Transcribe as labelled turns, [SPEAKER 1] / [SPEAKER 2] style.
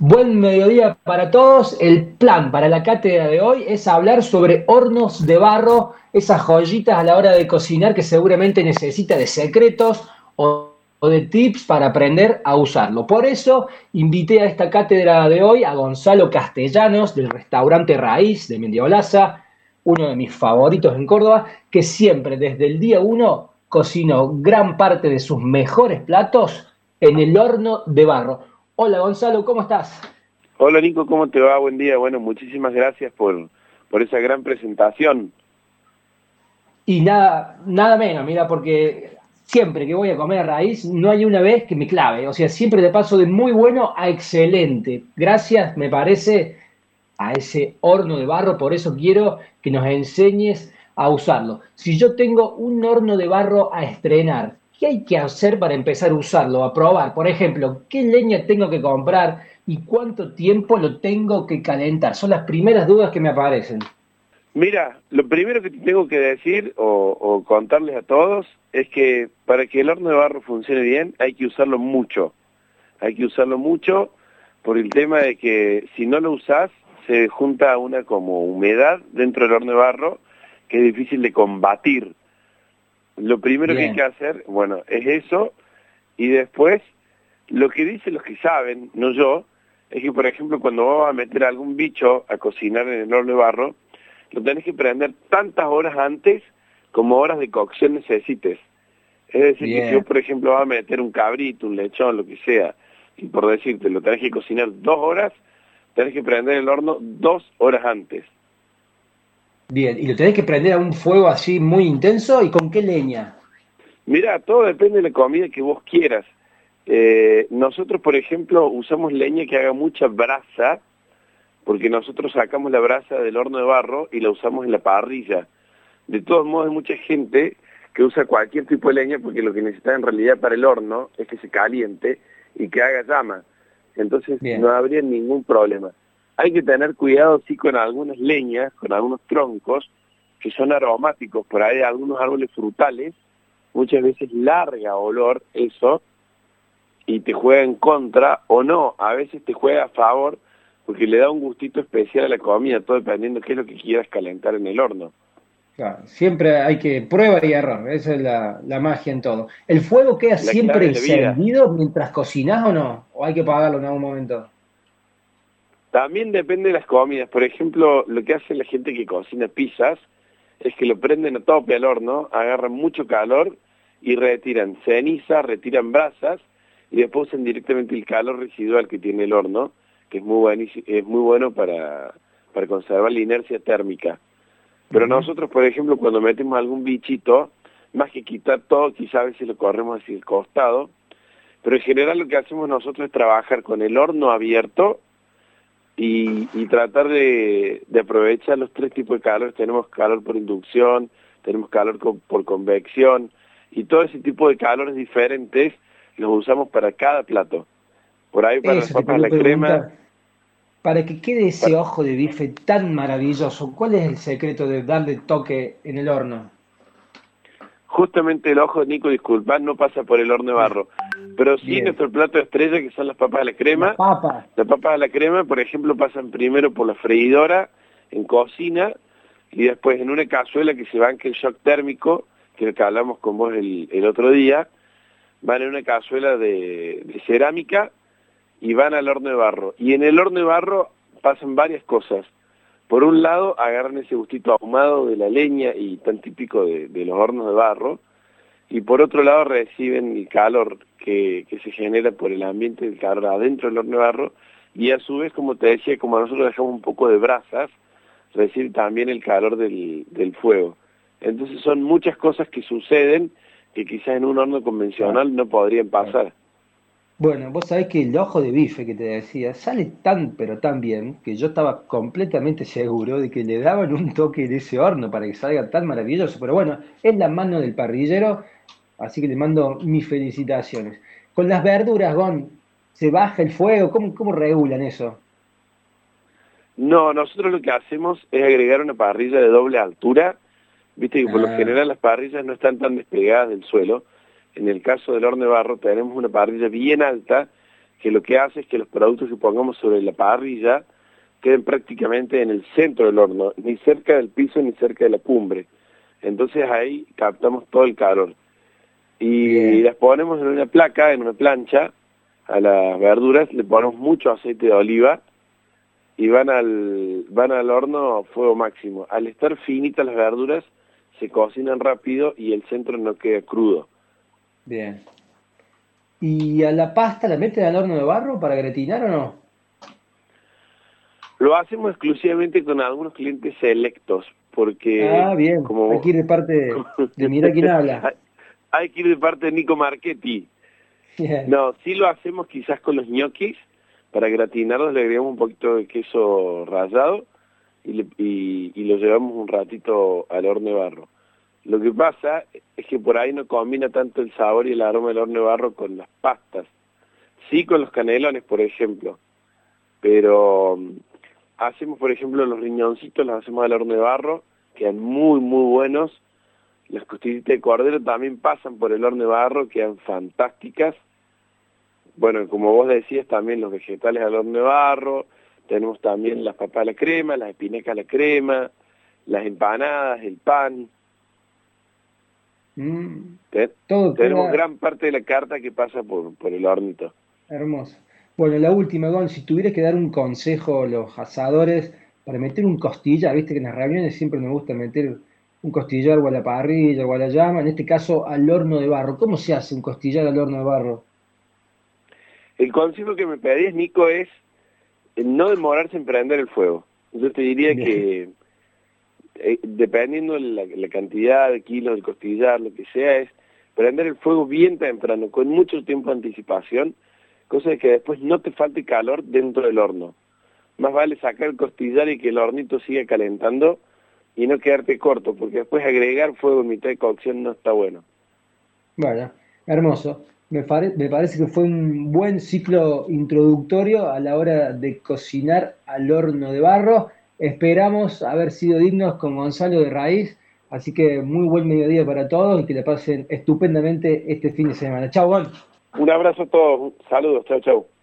[SPEAKER 1] Buen mediodía para todos. El plan para la cátedra de hoy es hablar sobre hornos de barro, esas joyitas a la hora de cocinar que seguramente necesita de secretos o, de tips para aprender a usarlo. Por eso invité a esta cátedra de hoy a Gonzalo Castellanos del restaurante Raíz de Mendiolaza, uno de mis favoritos en Córdoba, que siempre desde el día uno cocinó gran parte de sus mejores platos en el horno de barro. Hola Gonzalo, ¿cómo estás?
[SPEAKER 2] Hola Nico, ¿cómo te va? Buen día. Bueno, muchísimas gracias por, por esa gran presentación.
[SPEAKER 1] Y nada, nada menos, mira, porque siempre que voy a comer raíz, no hay una vez que me clave. O sea, siempre te paso de muy bueno a excelente. Gracias, me parece, a ese horno de barro. Por eso quiero que nos enseñes a usarlo. Si yo tengo un horno de barro a estrenar, ¿Qué hay que hacer para empezar a usarlo, a probar? Por ejemplo, ¿qué leña tengo que comprar y cuánto tiempo lo tengo que calentar? Son las primeras dudas que me aparecen.
[SPEAKER 2] Mira, lo primero que te tengo que decir o, contarles a todos es que para que el horno de barro funcione bien hay que usarlo mucho. Hay que usarlo mucho por el tema de que si no lo usas se junta una como humedad dentro del horno de barro que es difícil de combatir. Lo primero que hay que hacer, bueno, es eso, y después, lo que dicen los que saben, no yo, es que, por ejemplo, cuando vas a meter algún bicho a cocinar en el horno de barro, lo tenés que prender tantas horas antes como horas de cocción necesites. Es decir, que si yo, por ejemplo, vas a meter un cabrito, un lechón, lo que sea, y por decirte, lo tenés que cocinar dos horas, tenés que prender el horno dos horas antes.
[SPEAKER 1] Bien, ¿y lo tenés que prender a un fuego así muy intenso? ¿Y con qué leña?
[SPEAKER 2] Mira, todo depende de la comida que vos quieras. Eh, nosotros, por ejemplo, usamos leña que haga mucha brasa, porque nosotros sacamos la brasa del horno de barro y la usamos en la parrilla. De todos modos, hay mucha gente que usa cualquier tipo de leña porque lo que necesita en realidad para el horno es que se caliente y que haga llama. Entonces no habría ningún problema. Hay que tener cuidado, sí, con algunas leñas, con algunos troncos, que son aromáticos, por ahí algunos árboles frutales, muchas veces larga olor eso, y te juega en contra, o no, a veces te juega a favor, porque le da un gustito especial a la comida, todo dependiendo de qué es lo que quieras calentar en el horno.
[SPEAKER 1] Claro, siempre hay que prueba y error, esa es la, magia en todo. ¿El fuego queda siempre encendido mientras cocinas o no? ¿O hay que apagarlo en algún momento?
[SPEAKER 2] También depende de las comidas. Por ejemplo, lo que hace la gente que cocina pizzas es que lo prenden a tope al horno, agarran mucho calor y retiran ceniza, retiran brasas y después usan directamente el calor residual que tiene el horno, que es muy, es muy bueno para, para conservar la inercia térmica. Pero nosotros, por ejemplo, cuando metemos algún bichito, más que quitar todo, quizás a veces lo corremos hacia el costado, pero en general lo que hacemos nosotros es trabajar con el horno abierto y, tratar de, aprovechar los tres tipos de calor. Tenemos calor por inducción, tenemos calor por convección y todo ese tipo de calores diferentes los usamos para cada plato. Por ahí para las papas la crema.
[SPEAKER 1] Para que quede ese ojo de bife tan maravilloso, ¿cuál es el secreto de darle toque en el horno?
[SPEAKER 2] Justamente el ojo, Nico, disculpa, no pasa por el horno de barro. Pero sí nuestro plato de estrella, que son las papas a la crema. Las papas. a la crema, por ejemplo, pasan primero por la freidora en cocina y después en una cazuela que se banque el shock térmico, que es el que hablamos con vos el, otro día, van en una cazuela de, de cerámica y van al horno de barro. Y en el horno de barro pasan varias cosas. Por un lado, agarran ese gustito ahumado de la leña y tan típico de, los hornos de barro, y por otro lado reciben el calor que, se genera por el ambiente del calor adentro del horno de barro, y a su vez, como te decía, como nosotros dejamos un poco de brasas, reciben también el calor del, del fuego. Entonces son muchas cosas que suceden que quizás en un horno convencional no podrían pasar.
[SPEAKER 1] Bueno, vos sabés que el ojo de bife que te decía sale tan pero tan bien que yo estaba completamente seguro de que le daban un toque de ese horno para que salga tan maravilloso. Pero bueno, es la mano del parrillero, así que le mando mis felicitaciones. Con las verduras, Gon, ¿se baja el fuego? ¿Cómo, cómo regulan eso?
[SPEAKER 2] No, nosotros lo que hacemos es agregar una parrilla de doble altura. Viste que por lo ah. general las parrillas no están tan despegadas del suelo en el caso del horno de barro tenemos una parrilla bien alta que lo que hace es que los productos que pongamos sobre la parrilla queden prácticamente en el centro del horno, ni cerca del piso ni cerca de la cumbre. Entonces ahí captamos todo el calor. Y las ponemos en una placa, en una plancha, a las verduras, le ponemos mucho aceite de oliva y van al, van al horno a fuego máximo. Al estar finitas las verduras, se cocinan rápido y el centro no queda crudo.
[SPEAKER 1] Bien. ¿Y a la pasta la meten al horno de barro para gratinar o no?
[SPEAKER 2] Lo hacemos exclusivamente con algunos clientes selectos, porque...
[SPEAKER 1] Ah, bien, como, hay que ir de parte de, mira quién habla.
[SPEAKER 2] Hay, que ir de parte de Nico Marchetti. No, sí lo hacemos quizás con los ñoquis, para gratinarlos le agregamos un poquito de queso rallado y, y, lo llevamos un ratito al horno de barro. Lo que pasa es que por ahí no combina tanto el sabor y el aroma del horno de barro con las pastas. Sí con los canelones, por ejemplo. Pero mm, hacemos, por ejemplo, los riñoncitos, los hacemos al horno de barro, quedan muy, muy buenos. Las costillitas de cordero también pasan por el horno de barro, quedan fantásticas. Bueno, como vos decías, también los vegetales al horno de barro, tenemos también las papas a la crema, las espinacas a la crema, las empanadas, el pan. Mm, tenemos gran parte de la carta que pasa por, por el hornito.
[SPEAKER 1] Hermoso. Bueno, la última, Gon, si tuvieras que dar un consejo a los asadores para meter un costillar, viste que en las reuniones siempre me gusta meter un costillar o a la parrilla o a la llama, en este caso al horno de barro. ¿Cómo se hace un costillar al horno de barro?
[SPEAKER 2] El consejo que me pedís, Nico, es no demorarse en prender el fuego. Yo te diría que eh, dependiendo la, la cantidad de kilos del costillar, lo que sea, es prender el fuego bien temprano, con mucho tiempo de anticipación, cosa de que después no te falte calor dentro del horno. Más vale sacar el costillar y que el hornito siga calentando y no quedarte corto, porque después agregar fuego en mitad de cocción no está bueno.
[SPEAKER 1] Bueno, hermoso. Me, me parece que fue un buen ciclo introductorio a la hora de cocinar al horno de barro. Esperamos haber sido dignos con Gonzalo de Raíz. Así que muy buen mediodía para todos y que le pasen estupendamente este fin de semana. Chao, Gon.
[SPEAKER 2] Un abrazo a todos, saludos, chao, chao.